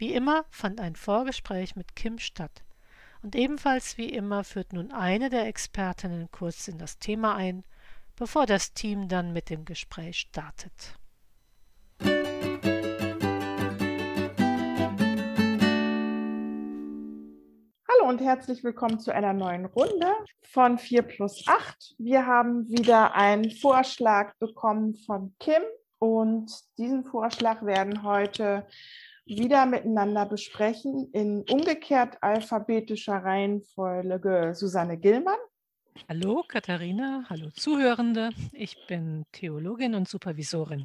Wie immer fand ein Vorgespräch mit Kim statt. Und ebenfalls wie immer führt nun eine der Expertinnen kurz in das Thema ein, bevor das Team dann mit dem Gespräch startet. Hallo und herzlich willkommen zu einer neuen Runde von 4 plus 8. Wir haben wieder einen Vorschlag bekommen von Kim und diesen Vorschlag werden heute wieder miteinander besprechen in umgekehrt alphabetischer Reihenfolge Susanne Gillmann. Hallo Katharina, hallo Zuhörende. Ich bin Theologin und Supervisorin.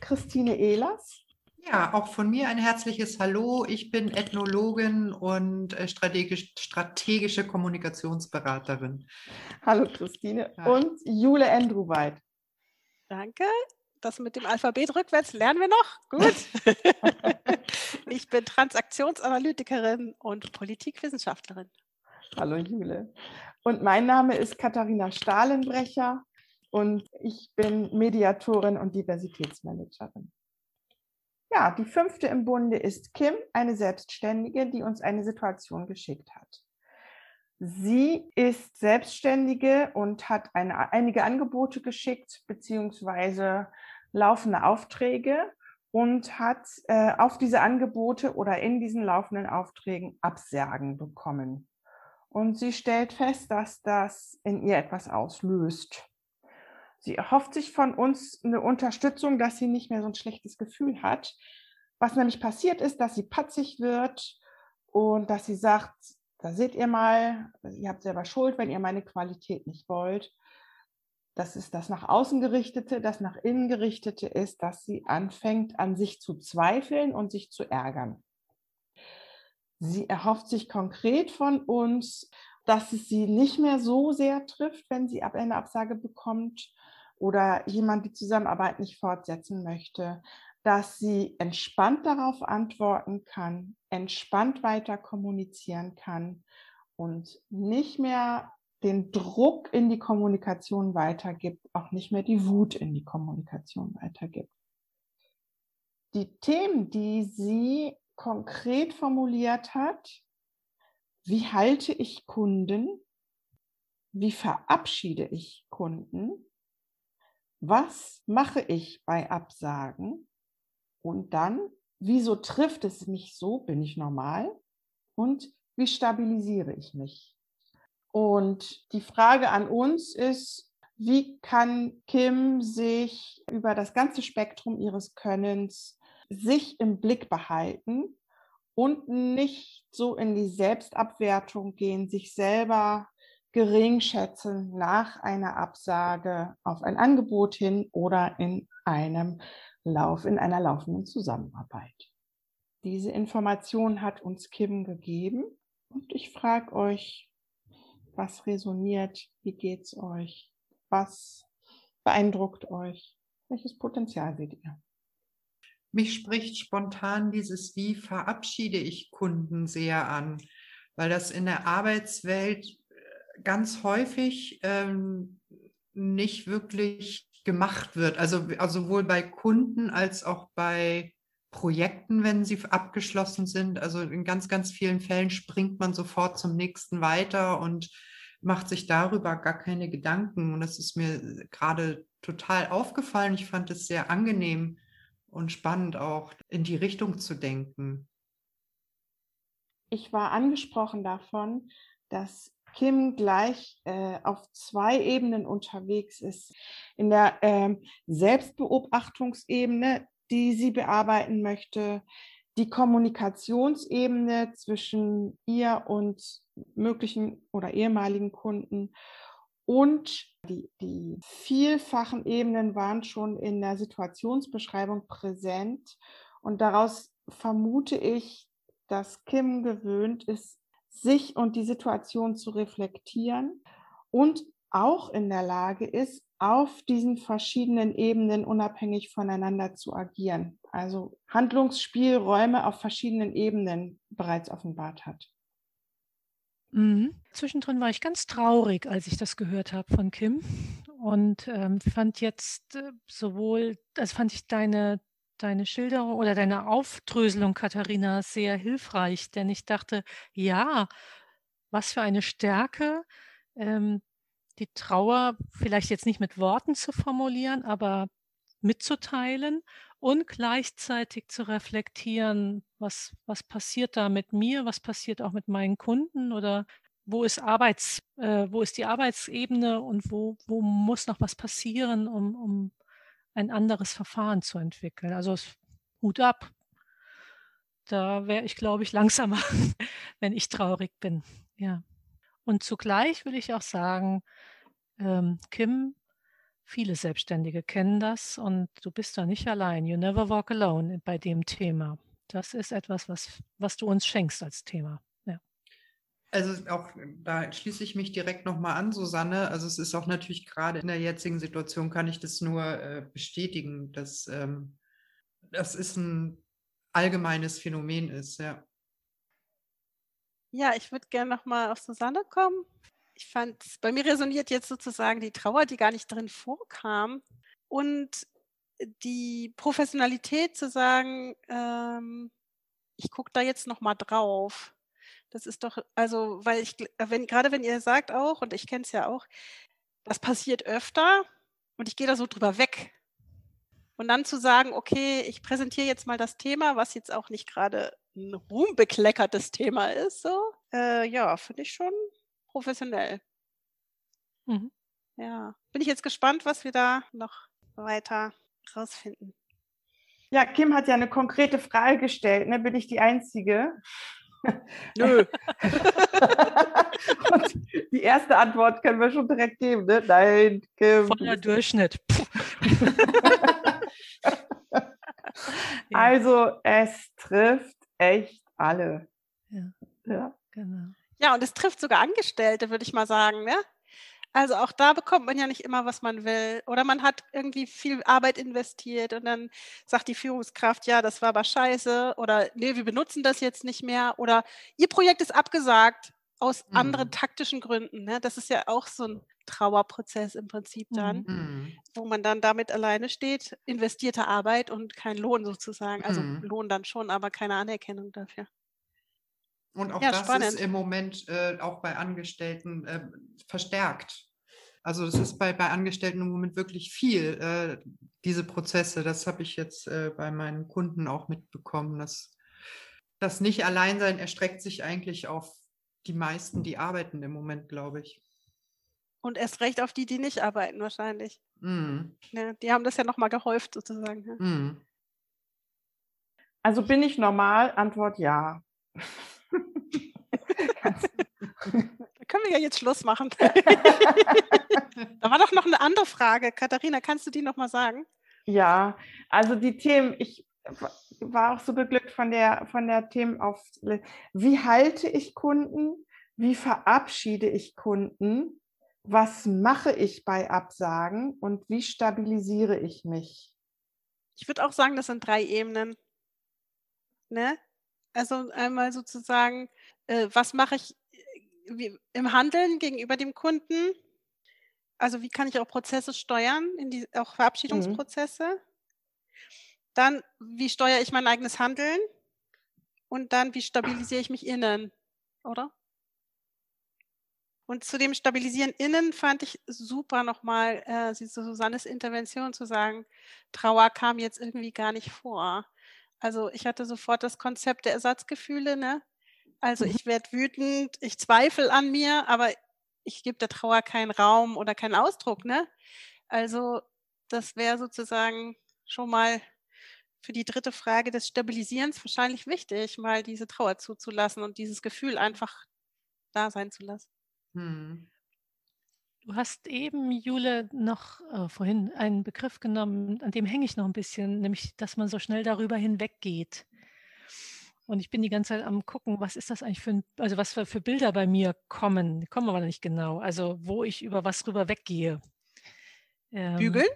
Christine Ehlers. Ja, auch von mir ein herzliches Hallo. Ich bin Ethnologin und äh, strategisch, strategische Kommunikationsberaterin. Hallo Christine. Ja. Und Jule Endruweit. Danke, das mit dem Alphabet rückwärts lernen wir noch. Gut. ich bin Transaktionsanalytikerin und Politikwissenschaftlerin. Hallo Jule. Und mein Name ist Katharina Stahlenbrecher und ich bin Mediatorin und Diversitätsmanagerin. Ja, die fünfte im Bunde ist Kim, eine Selbstständige, die uns eine Situation geschickt hat. Sie ist Selbstständige und hat eine, einige Angebote geschickt, beziehungsweise laufende Aufträge und hat äh, auf diese Angebote oder in diesen laufenden Aufträgen Absagen bekommen. Und sie stellt fest, dass das in ihr etwas auslöst. Sie erhofft sich von uns eine Unterstützung, dass sie nicht mehr so ein schlechtes Gefühl hat. Was nämlich passiert ist, dass sie patzig wird und dass sie sagt, da seht ihr mal, ihr habt selber Schuld, wenn ihr meine Qualität nicht wollt. Das ist das nach außen gerichtete, das nach innen gerichtete ist, dass sie anfängt an sich zu zweifeln und sich zu ärgern. Sie erhofft sich konkret von uns, dass es sie nicht mehr so sehr trifft, wenn sie eine Absage bekommt oder jemand die Zusammenarbeit nicht fortsetzen möchte, dass sie entspannt darauf antworten kann, entspannt weiter kommunizieren kann und nicht mehr den Druck in die Kommunikation weitergibt, auch nicht mehr die Wut in die Kommunikation weitergibt. Die Themen, die sie konkret formuliert hat, wie halte ich Kunden? Wie verabschiede ich Kunden? Was mache ich bei Absagen? Und dann, wieso trifft es mich so? Bin ich normal? Und wie stabilisiere ich mich? Und die Frage an uns ist, wie kann Kim sich über das ganze Spektrum ihres Könnens sich im Blick behalten und nicht so in die Selbstabwertung gehen, sich selber gering schätzen nach einer Absage auf ein Angebot hin oder in einem Lauf in einer laufenden Zusammenarbeit. Diese Information hat uns Kim gegeben und ich frage euch, was resoniert, wie geht's euch, was beeindruckt euch, welches Potenzial seht ihr? Mich spricht spontan dieses Wie verabschiede ich Kunden sehr an, weil das in der Arbeitswelt äh, ganz häufig ähm, nicht wirklich gemacht wird. Also, also sowohl bei Kunden als auch bei Projekten, wenn sie abgeschlossen sind. Also in ganz, ganz vielen Fällen springt man sofort zum nächsten weiter und macht sich darüber gar keine Gedanken. Und das ist mir gerade total aufgefallen. Ich fand es sehr angenehm und spannend auch in die Richtung zu denken. Ich war angesprochen davon, dass Kim gleich äh, auf zwei Ebenen unterwegs ist. In der äh, Selbstbeobachtungsebene, die sie bearbeiten möchte, die Kommunikationsebene zwischen ihr und möglichen oder ehemaligen Kunden und die, die vielfachen Ebenen waren schon in der Situationsbeschreibung präsent. Und daraus vermute ich, dass Kim gewöhnt ist, sich und die Situation zu reflektieren und auch in der Lage ist, auf diesen verschiedenen Ebenen unabhängig voneinander zu agieren. Also Handlungsspielräume auf verschiedenen Ebenen bereits offenbart hat. Mhm. Zwischendrin war ich ganz traurig, als ich das gehört habe von Kim und ähm, fand jetzt äh, sowohl, das fand ich deine, deine Schilderung oder deine Aufdröselung, Katharina, sehr hilfreich, denn ich dachte, ja, was für eine Stärke, ähm, die Trauer vielleicht jetzt nicht mit Worten zu formulieren, aber mitzuteilen und gleichzeitig zu reflektieren, was, was passiert da mit mir, was passiert auch mit meinen Kunden oder wo ist Arbeits, äh, wo ist die Arbeitsebene und wo, wo muss noch was passieren, um, um ein anderes Verfahren zu entwickeln. Also Hut ab. Da wäre ich, glaube ich, langsamer, wenn ich traurig bin. Ja. Und zugleich will ich auch sagen, ähm, Kim, viele Selbstständige kennen das und du bist da nicht allein. You never walk alone bei dem Thema. Das ist etwas, was, was du uns schenkst als Thema. Also auch da schließe ich mich direkt nochmal an, Susanne. Also es ist auch natürlich gerade in der jetzigen Situation, kann ich das nur äh, bestätigen, dass ähm, das ist ein allgemeines Phänomen ist, ja. Ja, ich würde gerne nochmal auf Susanne kommen. Ich fand, bei mir resoniert jetzt sozusagen die Trauer, die gar nicht drin vorkam. Und die Professionalität zu sagen, ähm, ich gucke da jetzt nochmal drauf. Das ist doch, also, weil ich, wenn, gerade wenn ihr sagt auch, und ich kenne es ja auch, das passiert öfter und ich gehe da so drüber weg. Und dann zu sagen, okay, ich präsentiere jetzt mal das Thema, was jetzt auch nicht gerade ein ruhmbekleckertes Thema ist, so, äh, ja, finde ich schon professionell. Mhm. Ja, bin ich jetzt gespannt, was wir da noch weiter rausfinden. Ja, Kim hat ja eine konkrete Frage gestellt. Ne? Bin ich die Einzige? Nö. Und die erste Antwort können wir schon direkt geben. Ne? Nein, Kim. Voller Durchschnitt. also es trifft echt alle. Ja. ja. Genau. Ja, und es trifft sogar Angestellte, würde ich mal sagen. Ne? Also auch da bekommt man ja nicht immer, was man will. Oder man hat irgendwie viel Arbeit investiert und dann sagt die Führungskraft, ja, das war aber scheiße. Oder nee, wir benutzen das jetzt nicht mehr. Oder ihr Projekt ist abgesagt aus mhm. anderen taktischen Gründen. Ne? Das ist ja auch so ein Trauerprozess im Prinzip dann, mhm. wo man dann damit alleine steht, investierte Arbeit und kein Lohn sozusagen. Also mhm. Lohn dann schon, aber keine Anerkennung dafür. Und auch ja, das spannend. ist im Moment äh, auch bei Angestellten äh, verstärkt. Also das ist bei, bei Angestellten im Moment wirklich viel, äh, diese Prozesse. Das habe ich jetzt äh, bei meinen Kunden auch mitbekommen. Dass das Nicht-Alleinsein erstreckt sich eigentlich auf die meisten, die arbeiten im Moment, glaube ich. Und erst recht auf die, die nicht arbeiten wahrscheinlich. Mm. Ja, die haben das ja nochmal gehäuft sozusagen. Ja. Mm. Also bin ich normal? Antwort ja. können wir ja jetzt Schluss machen. da war doch noch eine andere Frage. Katharina, kannst du die nochmal sagen? Ja, also die Themen, ich war auch so beglückt von der, von der Themen auf, wie halte ich Kunden, wie verabschiede ich Kunden, was mache ich bei Absagen und wie stabilisiere ich mich? Ich würde auch sagen, das sind drei Ebenen. Ne? Also einmal sozusagen, äh, was mache ich wie, im Handeln gegenüber dem Kunden? Also wie kann ich auch Prozesse steuern, die, auch. Verabschiedungsprozesse? Mhm. Dann, wie steuere ich mein eigenes Handeln? Und dann, wie stabilisiere ich mich innen, oder? Und zu dem Stabilisieren innen fand ich super nochmal äh, Susannes Intervention zu sagen, Trauer kam jetzt irgendwie gar nicht vor. Also ich hatte sofort das Konzept der Ersatzgefühle, ne? Also mhm. ich werde wütend, ich zweifle an mir, aber ich gebe der Trauer keinen Raum oder keinen Ausdruck, ne? Also das wäre sozusagen schon mal für die dritte Frage des Stabilisierens wahrscheinlich wichtig, mal diese Trauer zuzulassen und dieses Gefühl einfach da sein zu lassen. Hm. Du hast eben, Jule, noch äh, vorhin einen Begriff genommen, an dem hänge ich noch ein bisschen, nämlich, dass man so schnell darüber hinweggeht. Und ich bin die ganze Zeit am gucken, was ist das eigentlich für ein, also was für, für Bilder bei mir kommen. Die kommen aber nicht genau. Also wo ich über was drüber weggehe. Ähm, Bügeln?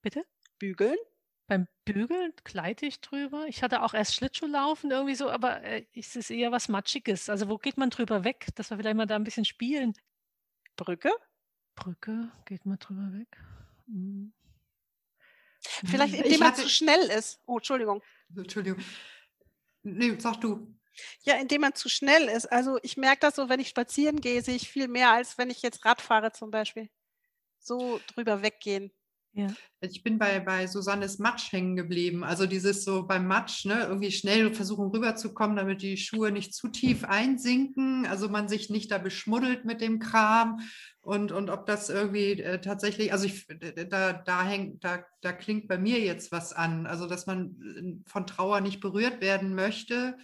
Bitte? Bügeln? Beim Bügeln gleite ich drüber. Ich hatte auch erst Schlittschuhlaufen irgendwie so, aber äh, es ist eher was Matschiges. Also wo geht man drüber weg, dass wir vielleicht mal da ein bisschen spielen? Brücke? Brücke, geht man drüber weg? Hm. Vielleicht indem ich man zu schnell ist. Oh, Entschuldigung. Entschuldigung. Nee, sag du. Ja, indem man zu schnell ist. Also ich merke das so, wenn ich spazieren gehe, sehe ich viel mehr, als wenn ich jetzt Rad fahre zum Beispiel. So drüber weggehen. Ja. Ich bin bei, bei Susannes Matsch hängen geblieben. Also dieses so beim Matsch, ne, irgendwie schnell versuchen rüberzukommen, damit die Schuhe nicht zu tief einsinken, also man sich nicht da beschmuddelt mit dem Kram und, und ob das irgendwie äh, tatsächlich, also ich, da, da hängt, da, da klingt bei mir jetzt was an, also dass man äh, von Trauer nicht berührt werden möchte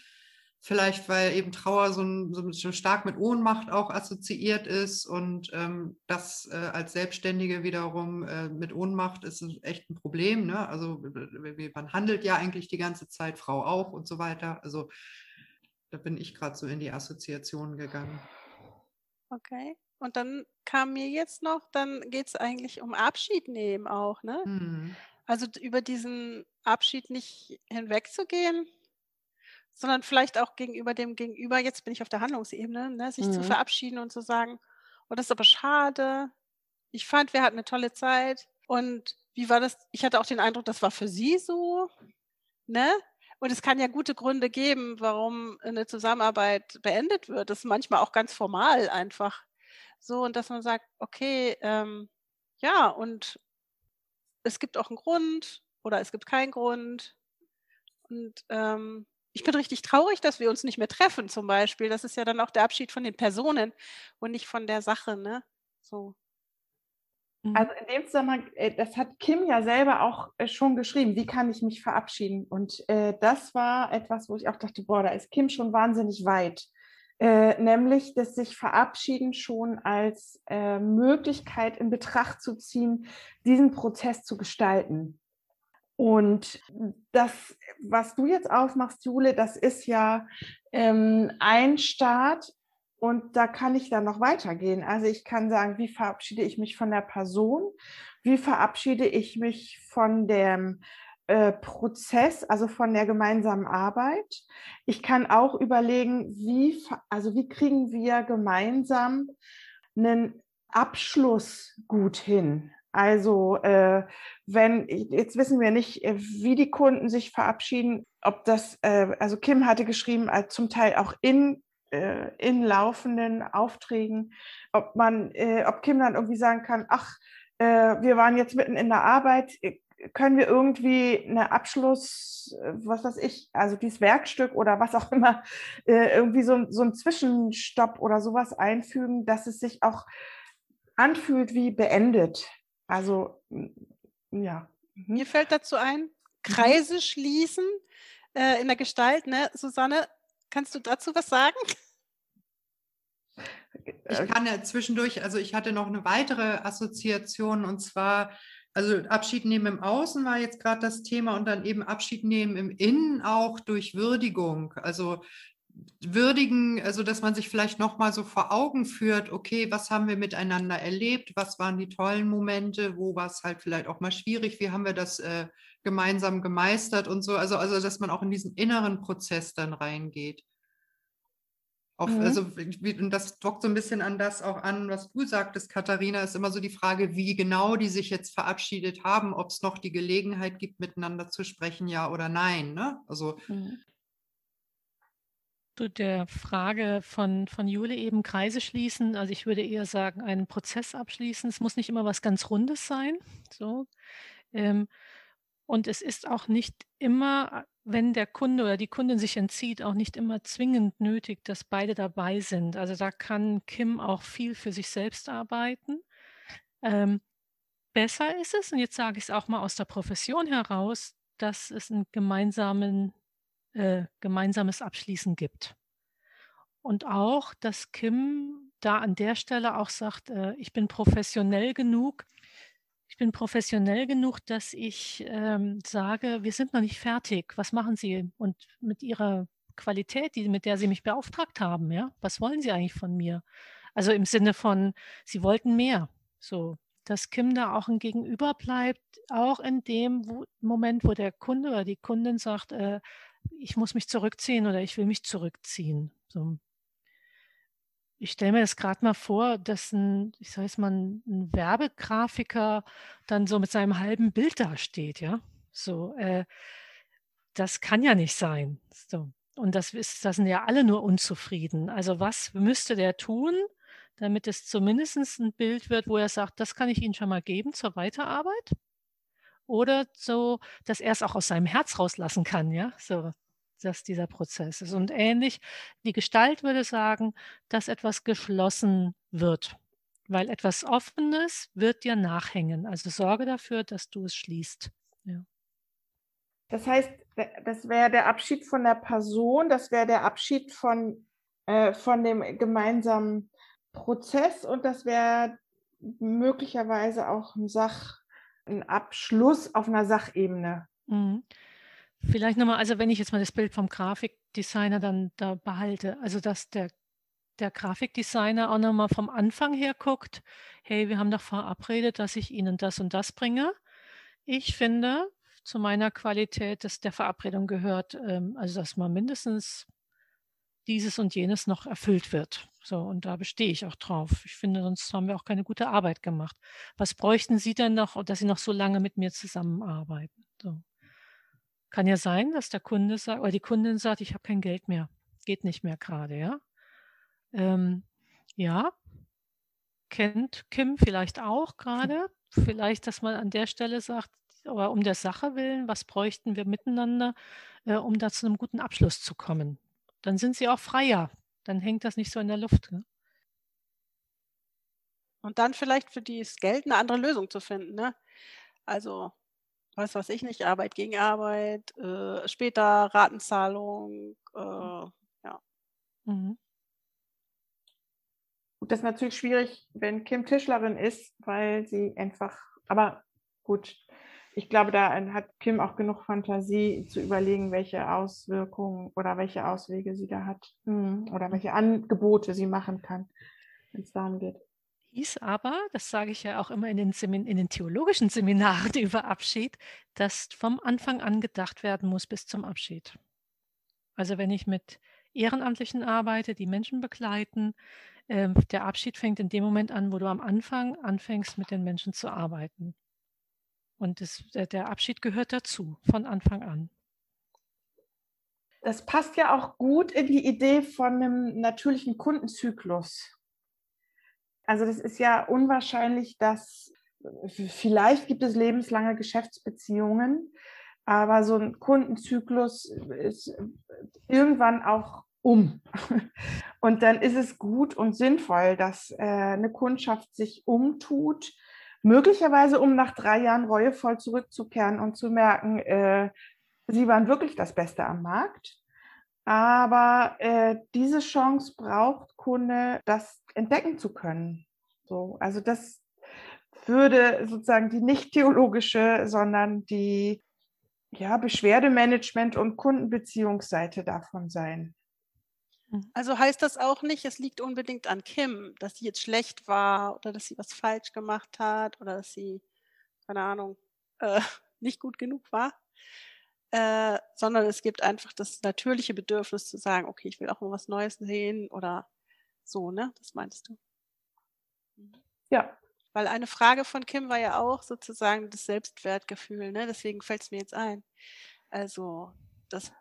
Vielleicht, weil eben Trauer so, ein, so stark mit Ohnmacht auch assoziiert ist und ähm, das äh, als Selbstständige wiederum äh, mit Ohnmacht ist echt ein Problem. Ne? Also man handelt ja eigentlich die ganze Zeit, Frau auch und so weiter. Also da bin ich gerade so in die Assoziation gegangen. Okay. Und dann kam mir jetzt noch, dann geht es eigentlich um Abschied nehmen auch, ne? Mhm. Also über diesen Abschied nicht hinwegzugehen, sondern vielleicht auch gegenüber dem Gegenüber, jetzt bin ich auf der Handlungsebene, ne, sich mhm. zu verabschieden und zu sagen, oh, das ist aber schade. Ich fand, wir hatten eine tolle Zeit. Und wie war das? Ich hatte auch den Eindruck, das war für sie so. Ne? Und es kann ja gute Gründe geben, warum eine Zusammenarbeit beendet wird. Das ist manchmal auch ganz formal einfach. So, und dass man sagt, okay, ähm, ja, und es gibt auch einen Grund oder es gibt keinen Grund. Und ähm, ich bin richtig traurig, dass wir uns nicht mehr treffen, zum Beispiel. Das ist ja dann auch der Abschied von den Personen und nicht von der Sache, ne? So. Mhm. Also in dem Zusammenhang, äh, das hat Kim ja selber auch äh, schon geschrieben, wie kann ich mich verabschieden? Und äh, das war etwas, wo ich auch dachte, boah, da ist Kim schon wahnsinnig weit. Äh, nämlich das sich verabschieden schon als äh, Möglichkeit in Betracht zu ziehen, diesen Prozess zu gestalten. Und das, was du jetzt aufmachst, Jule, das ist ja ähm, ein Start und da kann ich dann noch weitergehen. Also ich kann sagen, wie verabschiede ich mich von der Person? Wie verabschiede ich mich von dem äh, Prozess, also von der gemeinsamen Arbeit? Ich kann auch überlegen, wie, also wie kriegen wir gemeinsam einen Abschluss gut hin? Also äh, wenn, jetzt wissen wir nicht, äh, wie die Kunden sich verabschieden, ob das, äh, also Kim hatte geschrieben, äh, zum Teil auch in, äh, in laufenden Aufträgen, ob man, äh, ob Kim dann irgendwie sagen kann, ach, wir waren jetzt mitten in der Arbeit, können wir irgendwie eine Abschluss, was weiß ich, also dieses Werkstück oder was auch immer, irgendwie so, so ein Zwischenstopp oder sowas einfügen, dass es sich auch anfühlt wie beendet. Also, ja. Mhm. Mir fällt dazu ein, mhm. Kreise schließen äh, in der Gestalt. Ne? Susanne, kannst du dazu was sagen? Ich äh, kann ja zwischendurch, also ich hatte noch eine weitere Assoziation und zwar, also Abschied nehmen im Außen war jetzt gerade das Thema und dann eben Abschied nehmen im Innen auch durch Würdigung. Also würdigen, also dass man sich vielleicht noch mal so vor Augen führt, okay, was haben wir miteinander erlebt, was waren die tollen Momente, wo war es halt vielleicht auch mal schwierig, wie haben wir das äh, gemeinsam gemeistert und so, also, also dass man auch in diesen inneren Prozess dann reingeht. Auch, mhm. Also und das dockt so ein bisschen an das auch an, was du sagtest, Katharina, ist immer so die Frage, wie genau die sich jetzt verabschiedet haben, ob es noch die Gelegenheit gibt, miteinander zu sprechen, ja oder nein. Ne? Also mhm zu der Frage von, von Jule eben Kreise schließen. Also ich würde eher sagen, einen Prozess abschließen. Es muss nicht immer was ganz Rundes sein. So. Ähm, und es ist auch nicht immer, wenn der Kunde oder die Kundin sich entzieht, auch nicht immer zwingend nötig, dass beide dabei sind. Also da kann Kim auch viel für sich selbst arbeiten. Ähm, besser ist es, und jetzt sage ich es auch mal aus der Profession heraus, dass es einen gemeinsamen äh, gemeinsames Abschließen gibt. Und auch, dass Kim da an der Stelle auch sagt, äh, ich bin professionell genug, ich bin professionell genug, dass ich ähm, sage, wir sind noch nicht fertig. Was machen Sie? Und mit Ihrer Qualität, die, mit der Sie mich beauftragt haben, ja, was wollen Sie eigentlich von mir? Also im Sinne von, Sie wollten mehr. So, dass Kim da auch ein Gegenüber bleibt, auch in dem wo, Moment, wo der Kunde oder die Kundin sagt, äh, ich muss mich zurückziehen oder ich will mich zurückziehen. So. Ich stelle mir das gerade mal vor, dass ein, ich sage es mal, ein Werbegrafiker dann so mit seinem halben Bild dasteht, ja. So, äh, das kann ja nicht sein. So. Und das ist, da sind ja alle nur unzufrieden. Also was müsste der tun, damit es zumindest ein Bild wird, wo er sagt, das kann ich Ihnen schon mal geben zur Weiterarbeit? Oder so, dass er es auch aus seinem Herz rauslassen kann, ja, so, dass dieser Prozess ist. Und ähnlich, die Gestalt würde sagen, dass etwas geschlossen wird, weil etwas Offenes wird dir nachhängen. Also sorge dafür, dass du es schließt. Ja. Das heißt, das wäre der Abschied von der Person, das wäre der Abschied von, äh, von dem gemeinsamen Prozess und das wäre möglicherweise auch ein Sach, ein Abschluss auf einer Sachebene. Mhm. Vielleicht nochmal, also wenn ich jetzt mal das Bild vom Grafikdesigner dann da behalte, also dass der, der Grafikdesigner auch nochmal vom Anfang her guckt, hey, wir haben doch verabredet, dass ich Ihnen das und das bringe. Ich finde, zu meiner Qualität, dass der Verabredung gehört, ähm, also dass man mindestens dieses und jenes noch erfüllt wird. So, und da bestehe ich auch drauf. Ich finde, sonst haben wir auch keine gute Arbeit gemacht. Was bräuchten Sie denn noch, dass Sie noch so lange mit mir zusammenarbeiten? So. Kann ja sein, dass der Kunde sagt, oder die Kundin sagt, ich habe kein Geld mehr. Geht nicht mehr gerade, ja. Ähm, ja, kennt Kim vielleicht auch gerade. Vielleicht, dass man an der Stelle sagt, aber um der Sache willen, was bräuchten wir miteinander, äh, um da zu einem guten Abschluss zu kommen? Dann sind sie auch freier. Dann hängt das nicht so in der Luft. Ne? Und dann vielleicht für das Geld eine andere Lösung zu finden. Ne? Also, was weiß ich nicht, Arbeit gegen Arbeit, äh, später Ratenzahlung, äh, ja. Mhm. Das ist natürlich schwierig, wenn Kim Tischlerin ist, weil sie einfach, aber gut, ich glaube, da hat Kim auch genug Fantasie zu überlegen, welche Auswirkungen oder welche Auswege sie da hat hm, oder welche Angebote sie machen kann, wenn es darum geht. Hieß aber, das sage ich ja auch immer in den, Semin in den theologischen Seminaren über Abschied, dass vom Anfang an gedacht werden muss bis zum Abschied. Also wenn ich mit Ehrenamtlichen arbeite, die Menschen begleiten, äh, der Abschied fängt in dem Moment an, wo du am Anfang anfängst, mit den Menschen zu arbeiten. Und das, der Abschied gehört dazu, von Anfang an. Das passt ja auch gut in die Idee von einem natürlichen Kundenzyklus. Also das ist ja unwahrscheinlich, dass vielleicht gibt es lebenslange Geschäftsbeziehungen, aber so ein Kundenzyklus ist irgendwann auch um. Und dann ist es gut und sinnvoll, dass äh, eine Kundschaft sich umtut Möglicherweise, um nach drei Jahren reuevoll zurückzukehren und zu merken, äh, sie waren wirklich das Beste am Markt. Aber äh, diese Chance braucht Kunde, das entdecken zu können. So, also das würde sozusagen die nicht theologische, sondern die ja, Beschwerdemanagement und Kundenbeziehungsseite davon sein. Mhm. Also heißt das auch nicht, es liegt unbedingt an Kim, dass sie jetzt schlecht war oder dass sie was falsch gemacht hat oder dass sie, keine Ahnung, äh, nicht gut genug war, äh, sondern es gibt einfach das natürliche Bedürfnis zu sagen, okay, ich will auch mal was Neues sehen oder so, ne? Das meintest du? Mhm. Ja. Weil eine Frage von Kim war ja auch sozusagen das Selbstwertgefühl, ne? Deswegen fällt es mir jetzt ein. Also das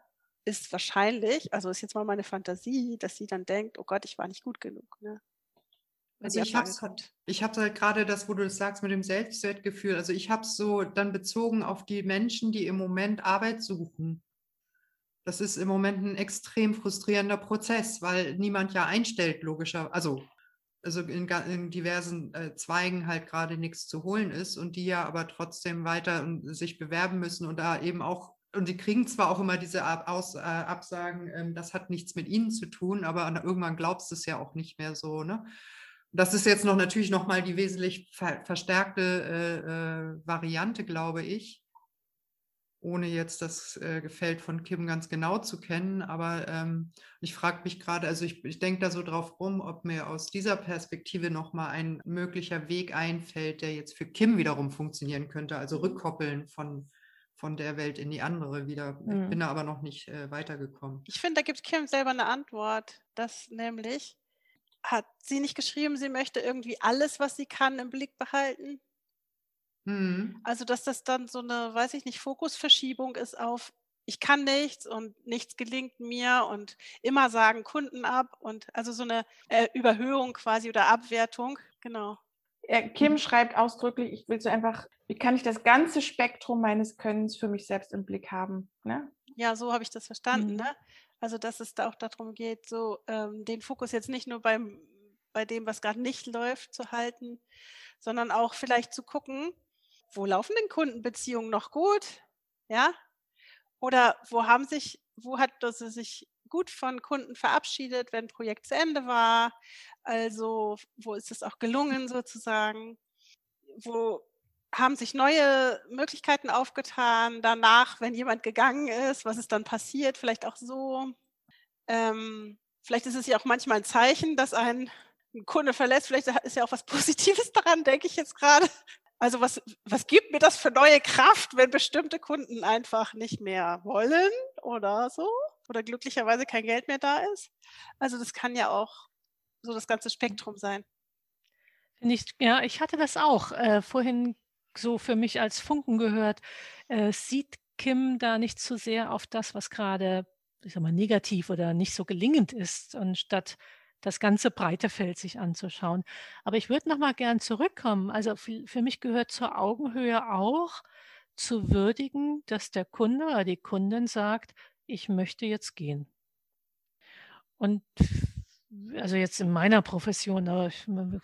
ist wahrscheinlich, also ist jetzt mal meine Fantasie, dass sie dann denkt, oh Gott, ich war nicht gut genug. Ne? Also ich habe ich habe halt gerade das, wo du das sagst mit dem Selbstwertgefühl. Also ich habe es so dann bezogen auf die Menschen, die im Moment Arbeit suchen. Das ist im Moment ein extrem frustrierender Prozess, weil niemand ja einstellt, logischer, also also in, in diversen äh, Zweigen halt gerade nichts zu holen ist und die ja aber trotzdem weiter sich bewerben müssen und da eben auch und die kriegen zwar auch immer diese Aus, äh, Absagen, ähm, das hat nichts mit ihnen zu tun, aber irgendwann glaubst du es ja auch nicht mehr so. Ne? Das ist jetzt noch natürlich nochmal die wesentlich ver verstärkte äh, äh, Variante, glaube ich, ohne jetzt das äh, Gefällt von Kim ganz genau zu kennen. Aber ähm, ich frage mich gerade, also ich, ich denke da so drauf rum, ob mir aus dieser Perspektive nochmal ein möglicher Weg einfällt, der jetzt für Kim wiederum funktionieren könnte, also rückkoppeln von von der Welt in die andere wieder. Mhm. Ich bin da aber noch nicht äh, weitergekommen. Ich finde, da gibt Kim selber eine Antwort. Das nämlich hat sie nicht geschrieben, sie möchte irgendwie alles, was sie kann, im Blick behalten. Mhm. Also, dass das dann so eine, weiß ich nicht, Fokusverschiebung ist auf ich kann nichts und nichts gelingt mir und immer sagen Kunden ab und also so eine äh, Überhöhung quasi oder Abwertung, genau. Kim schreibt ausdrücklich, ich will so einfach, wie kann ich das ganze Spektrum meines Könnens für mich selbst im Blick haben? Ne? Ja, so habe ich das verstanden. Mhm. Ne? Also, dass es da auch darum geht, so ähm, den Fokus jetzt nicht nur beim, bei dem, was gerade nicht läuft, zu halten, sondern auch vielleicht zu gucken, wo laufen denn Kundenbeziehungen noch gut? Ja? Oder wo haben sich, wo hat das sich gut von Kunden verabschiedet, wenn Projekt zu Ende war? Also, wo ist es auch gelungen sozusagen? Wo haben sich neue Möglichkeiten aufgetan danach, wenn jemand gegangen ist? Was ist dann passiert? Vielleicht auch so. Ähm, vielleicht ist es ja auch manchmal ein Zeichen, dass ein, ein Kunde verlässt. Vielleicht ist ja auch was Positives daran, denke ich jetzt gerade. Also was, was gibt mir das für neue Kraft, wenn bestimmte Kunden einfach nicht mehr wollen oder so? Oder glücklicherweise kein Geld mehr da ist. Also das kann ja auch so das ganze Spektrum sein. Ich, ja, ich hatte das auch äh, vorhin so für mich als Funken gehört. Äh, sieht Kim da nicht zu sehr auf das, was gerade, ich sag mal, negativ oder nicht so gelingend ist, anstatt das ganze breite Feld sich anzuschauen. Aber ich würde noch mal gern zurückkommen. Also für, für mich gehört zur Augenhöhe auch zu würdigen, dass der Kunde oder die Kundin sagt, ich möchte jetzt gehen. Und also jetzt in meiner Profession, aber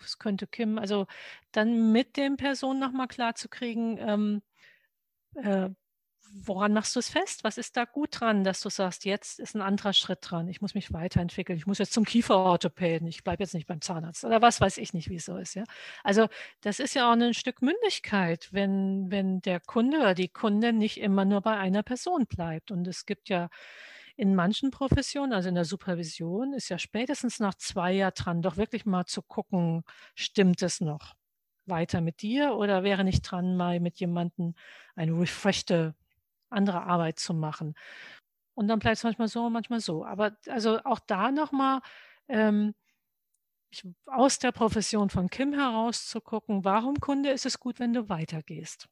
es könnte Kim, also dann mit den Personen nochmal klar zu kriegen, ähm, äh, woran machst du es fest? Was ist da gut dran, dass du sagst, jetzt ist ein anderer Schritt dran, ich muss mich weiterentwickeln, ich muss jetzt zum Kieferorthopäden, ich bleibe jetzt nicht beim Zahnarzt oder was weiß ich nicht, wie es so ist. Ja? Also das ist ja auch ein Stück Mündigkeit, wenn, wenn der Kunde oder die Kunde nicht immer nur bei einer Person bleibt. Und es gibt ja in manchen Professionen, also in der Supervision, ist ja spätestens nach zwei Jahren dran, doch wirklich mal zu gucken, stimmt es noch? weiter mit dir oder wäre nicht dran, mal mit jemandem eine refreshte andere Arbeit zu machen. Und dann bleibt es manchmal so, manchmal so. Aber also auch da nochmal ähm, aus der Profession von Kim heraus zu gucken, warum Kunde ist es gut, wenn du weitergehst?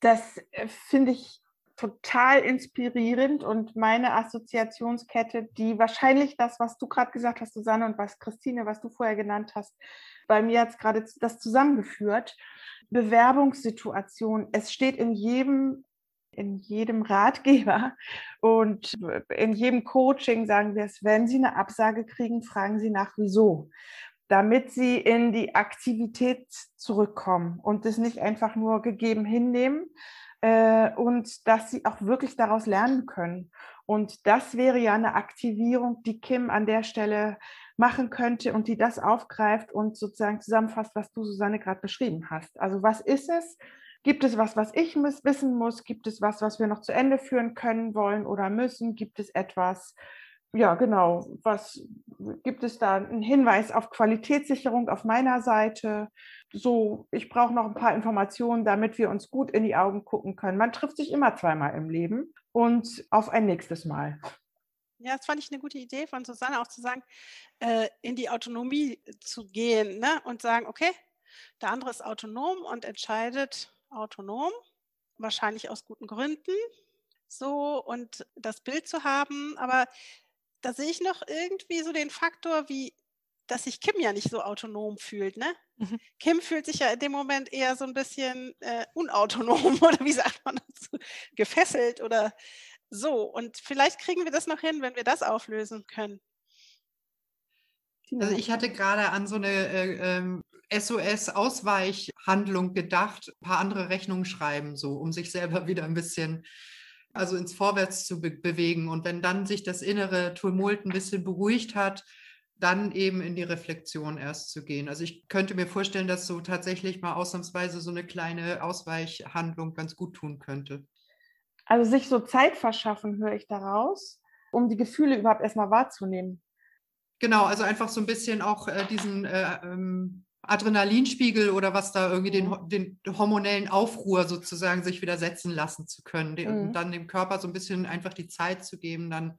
Das äh, finde ich total inspirierend und meine Assoziationskette, die wahrscheinlich das, was du gerade gesagt hast, Susanne, und was Christine, was du vorher genannt hast, bei mir hat es gerade das zusammengeführt. Bewerbungssituation. Es steht in jedem in jedem Ratgeber und in jedem Coaching sagen wir es, wenn Sie eine Absage kriegen, fragen Sie nach wieso, damit Sie in die Aktivität zurückkommen und es nicht einfach nur gegeben hinnehmen äh, und dass Sie auch wirklich daraus lernen können. Und das wäre ja eine Aktivierung, die Kim an der Stelle machen könnte und die das aufgreift und sozusagen zusammenfasst, was du, Susanne, gerade beschrieben hast. Also was ist es? Gibt es was, was ich wissen muss? Gibt es was, was wir noch zu Ende führen können, wollen oder müssen? Gibt es etwas, ja, genau, was gibt es da einen Hinweis auf Qualitätssicherung auf meiner Seite? So, ich brauche noch ein paar Informationen, damit wir uns gut in die Augen gucken können. Man trifft sich immer zweimal im Leben und auf ein nächstes Mal. Ja, das fand ich eine gute Idee von Susanne, auch zu sagen, äh, in die Autonomie zu gehen ne? und sagen, okay, der andere ist autonom und entscheidet, autonom, wahrscheinlich aus guten Gründen. So und das Bild zu haben, aber da sehe ich noch irgendwie so den Faktor, wie dass sich Kim ja nicht so autonom fühlt, ne? Mhm. Kim fühlt sich ja in dem Moment eher so ein bisschen äh, unautonom oder wie sagt man dazu, gefesselt oder so. Und vielleicht kriegen wir das noch hin, wenn wir das auflösen können. Also ich hatte gerade an so eine äh, ähm, SOS-Ausweichhandlung gedacht, ein paar andere Rechnungen schreiben, so um sich selber wieder ein bisschen also ins Vorwärts zu be bewegen. Und wenn dann sich das innere Tumult ein bisschen beruhigt hat, dann eben in die Reflexion erst zu gehen. Also ich könnte mir vorstellen, dass so tatsächlich mal ausnahmsweise so eine kleine Ausweichhandlung ganz gut tun könnte. Also sich so Zeit verschaffen, höre ich daraus, um die Gefühle überhaupt erstmal wahrzunehmen. Genau, also einfach so ein bisschen auch äh, diesen äh, ähm, Adrenalinspiegel oder was da irgendwie den, den, hormonellen Aufruhr sozusagen sich wieder setzen lassen zu können. Mhm. Und dann dem Körper so ein bisschen einfach die Zeit zu geben, dann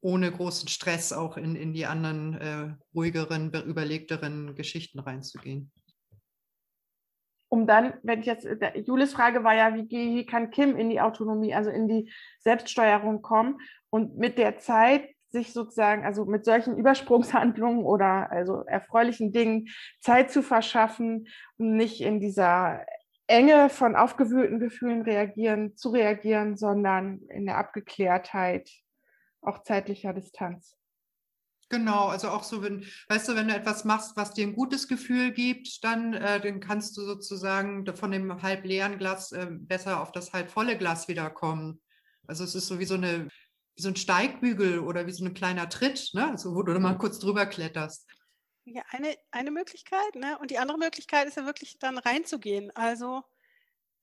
ohne großen Stress auch in, in die anderen äh, ruhigeren, überlegteren Geschichten reinzugehen. Um dann, wenn ich jetzt, Julis Frage war ja, wie, wie kann Kim in die Autonomie, also in die Selbststeuerung kommen und mit der Zeit sich sozusagen, also mit solchen Übersprungshandlungen oder also erfreulichen Dingen Zeit zu verschaffen, um nicht in dieser Enge von aufgewühlten Gefühlen reagieren, zu reagieren, sondern in der Abgeklärtheit auch zeitlicher Distanz. Genau, also auch so, wenn, weißt du, wenn du etwas machst, was dir ein gutes Gefühl gibt, dann, äh, dann kannst du sozusagen von dem halb leeren Glas äh, besser auf das halb volle Glas wiederkommen. Also es ist so wie so eine, wie so ein Steigbügel oder wie so ein kleiner Tritt, ne? also wo du mal kurz drüber kletterst. Ja, eine, eine Möglichkeit, ne? Und die andere Möglichkeit ist ja wirklich dann reinzugehen. Also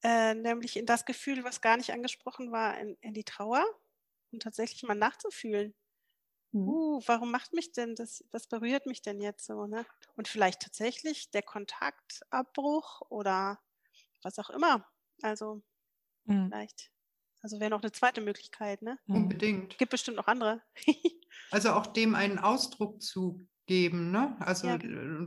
äh, nämlich in das Gefühl, was gar nicht angesprochen war, in, in die Trauer und tatsächlich mal nachzufühlen. Mhm. Uh, warum macht mich denn das, was berührt mich denn jetzt so, ne? Und vielleicht tatsächlich der Kontaktabbruch oder was auch immer. Also mhm. vielleicht. Also wäre noch eine zweite Möglichkeit, ne? Mhm. Unbedingt. Gibt bestimmt noch andere. also auch dem einen Ausdruck zu geben, ne? Also ja.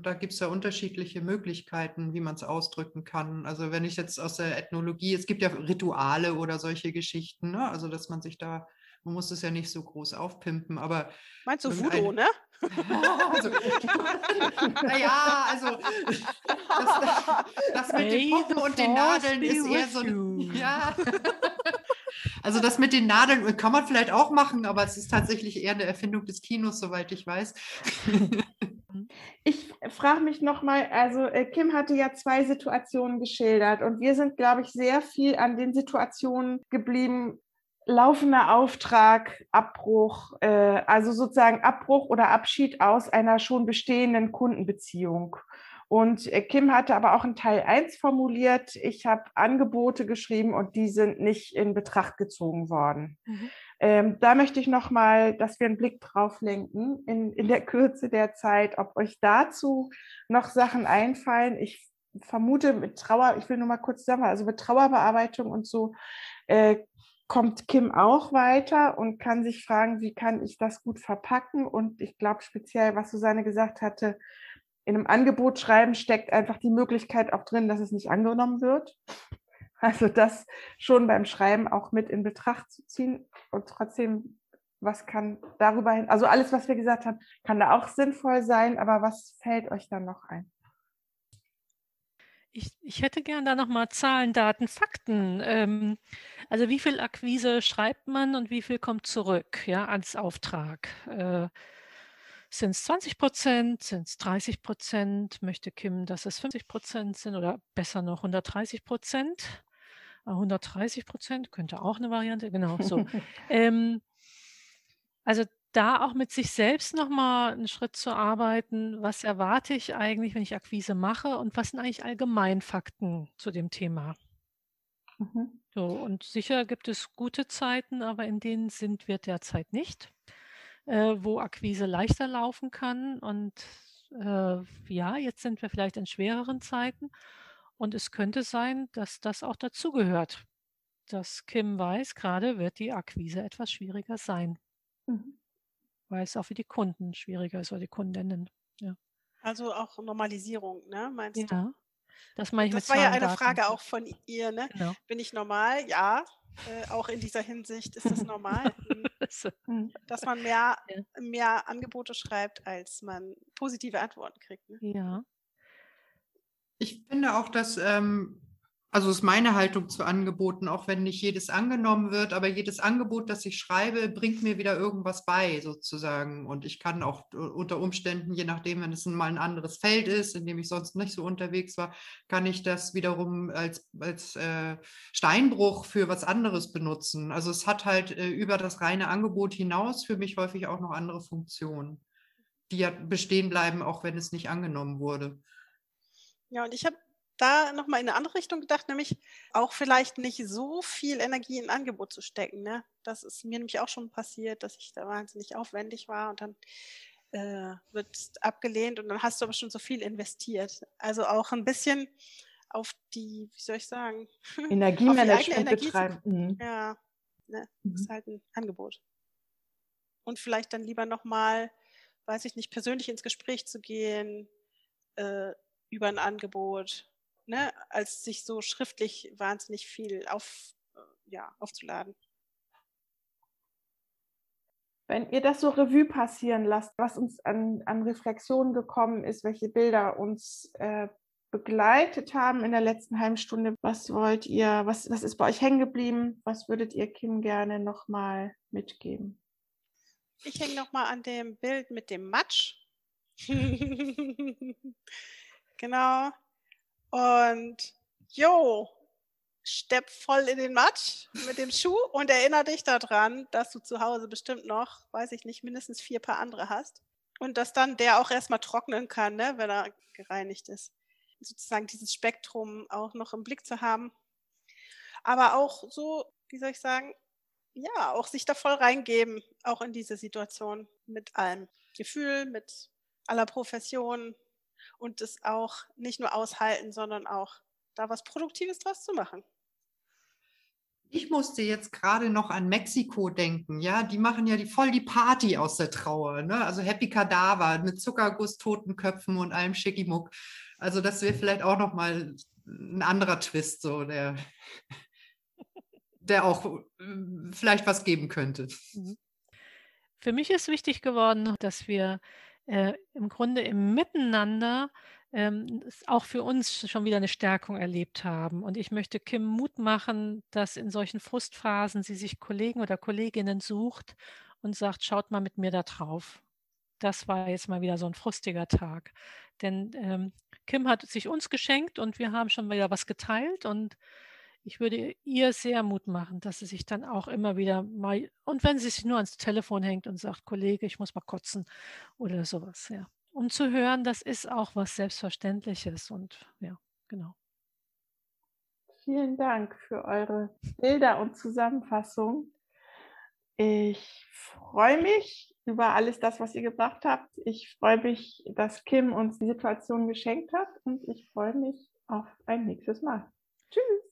da gibt es ja unterschiedliche Möglichkeiten, wie man es ausdrücken kann. Also wenn ich jetzt aus der Ethnologie, es gibt ja Rituale oder solche Geschichten, ne? Also dass man sich da man muss es ja nicht so groß aufpimpen, aber. Meinst du Voodoo, ne? also, naja, also das, das mit den Puppen und den Nadeln ist eher so. Ja. Also das mit den Nadeln kann man vielleicht auch machen, aber es ist tatsächlich eher eine Erfindung des Kinos, soweit ich weiß. Ich frage mich nochmal, also äh, Kim hatte ja zwei Situationen geschildert und wir sind, glaube ich, sehr viel an den Situationen geblieben, laufender Auftrag, Abbruch, äh, also sozusagen Abbruch oder Abschied aus einer schon bestehenden Kundenbeziehung. Und äh, Kim hatte aber auch in Teil 1 formuliert, ich habe Angebote geschrieben und die sind nicht in Betracht gezogen worden. Mhm. Ähm, da möchte ich nochmal, dass wir einen Blick drauf lenken in, in der Kürze der Zeit, ob euch dazu noch Sachen einfallen. Ich vermute mit Trauer, ich will nur mal kurz sagen, also mit Trauerbearbeitung und so äh, kommt Kim auch weiter und kann sich fragen, wie kann ich das gut verpacken? Und ich glaube speziell, was Susanne gesagt hatte, in einem Angebot schreiben steckt einfach die Möglichkeit auch drin, dass es nicht angenommen wird. Also das schon beim Schreiben auch mit in Betracht zu ziehen und trotzdem, was kann darüber hin, also alles, was wir gesagt haben, kann da auch sinnvoll sein, aber was fällt euch dann noch ein? Ich, ich hätte gern da nochmal Zahlen, Daten, Fakten. Ähm, also wie viel Akquise schreibt man und wie viel kommt zurück ja, als Auftrag? Äh, sind es 20 Prozent? Sind es 30 Prozent? Möchte Kim, dass es 50 Prozent sind oder besser noch 130 Prozent? 130 Prozent könnte auch eine Variante, genau so. ähm, also da auch mit sich selbst nochmal einen Schritt zu arbeiten. Was erwarte ich eigentlich, wenn ich Akquise mache und was sind eigentlich Allgemeinfakten zu dem Thema? Mhm. So, und sicher gibt es gute Zeiten, aber in denen sind wir derzeit nicht, äh, wo Akquise leichter laufen kann. Und äh, ja, jetzt sind wir vielleicht in schwereren Zeiten. Und es könnte sein, dass das auch dazugehört, dass Kim weiß, gerade wird die Akquise etwas schwieriger sein. Mhm weil es auch für die Kunden schwieriger ist oder die Kundinnen. Ja. Also auch Normalisierung, ne? Meinst ja. du? Das, meine ich das war ja eine Frage auch von ihr, ne? Genau. Bin ich normal? Ja. Äh, auch in dieser Hinsicht ist es normal, hm. dass man mehr, ja. mehr Angebote schreibt, als man positive Antworten kriegt. Ne? Ja. Ich finde auch, dass ähm, Also ist meine Haltung zu Angeboten, auch wenn nicht jedes angenommen wird, aber jedes Angebot, das ich schreibe, bringt mir wieder irgendwas bei, sozusagen. Und ich kann auch unter Umständen, je nachdem, wenn es mal ein anderes Feld ist, in dem ich sonst nicht so unterwegs war, kann ich das wiederum als, als äh, Steinbruch für was anderes benutzen. Also es hat halt äh, über das reine Angebot hinaus für mich häufig auch noch andere Funktionen, die ja bestehen bleiben, auch wenn es nicht angenommen wurde. Ja, und ich habe da nochmal in eine andere Richtung gedacht, nämlich auch vielleicht nicht so viel Energie in ein Angebot zu stecken. Ne? Das ist mir nämlich auch schon passiert, dass ich da wahnsinnig aufwendig war und dann äh, wird abgelehnt und dann hast du aber schon so viel investiert. Also auch ein bisschen auf die, wie soll ich sagen, Energiemanagement Energie betreiben. Zu, mhm. Ja, ne, mhm. ist halt ein Angebot. Und vielleicht dann lieber nochmal, weiß ich nicht, persönlich ins Gespräch zu gehen, äh, über ein Angebot ne, als sich so schriftlich wahnsinnig viel auf, äh, ja, aufzuladen. Wenn ihr das so Revue passieren lasst, was uns an, an Reflexionen gekommen ist, welche Bilder uns äh, begleitet haben in der letzten halben Stunde, was wollt ihr, was, was ist bei euch hängen geblieben? Was würdet ihr Kim gerne nochmal mitgeben? Ich hänge nochmal an dem Bild mit dem Matsch. genau, und jo, stepp voll in den Matsch mit dem Schuh und erinnere dich daran, dass du zu Hause bestimmt noch, weiß ich nicht, mindestens vier Paar andere hast. Und dass dann der auch erstmal trocknen kann, ne, wenn er gereinigt ist. Sozusagen dieses Spektrum auch noch im Blick zu haben. Aber auch so, wie soll ich sagen, ja, auch sich da voll reingeben, auch in diese Situation mit allem Gefühl, mit aller Profession, und es auch nicht nur aushalten, sondern auch da was Produktives draus zu machen. Ich musste jetzt gerade noch an Mexiko denken, ja, die machen ja die, voll die Party aus der Trauer, ne? Also Happy Kadaver mit Zuckerguss, Totenköpfen und allem Schickimmuck. Also das wäre vielleicht auch noch mal ein anderer Twist, so der, der auch äh, vielleicht was geben könnte. Mhm. Für mich ist wichtig geworden, dass wir äh, im Grunde im Miteinander ähm, auch für uns schon wieder eine Stärkung erlebt haben. Und ich möchte Kim Mut machen, dass in solchen Frustphasen sie sich Kollegen oder Kolleginnen sucht und sagt, schaut mal mit mir da drauf. Das war jetzt mal wieder so ein frustiger Tag. Denn ähm, Kim hat sich uns geschenkt und wir haben schon wieder was geteilt und ich würde ihr sehr Mut machen, dass sie sich dann auch immer wieder mal, und wenn sie sich nur ans Telefon hängt und sagt, Kollege, ich muss mal kotzen oder sowas, ja. Um zu hören, das ist auch was Selbstverständliches und ja, genau. Vielen Dank für eure Bilder und Zusammenfassung. Ich freue mich über alles das, was ihr gebracht habt. Ich freue mich, dass Kim uns die Situation geschenkt hat und ich freue mich auf ein nächstes Mal. Tschüss.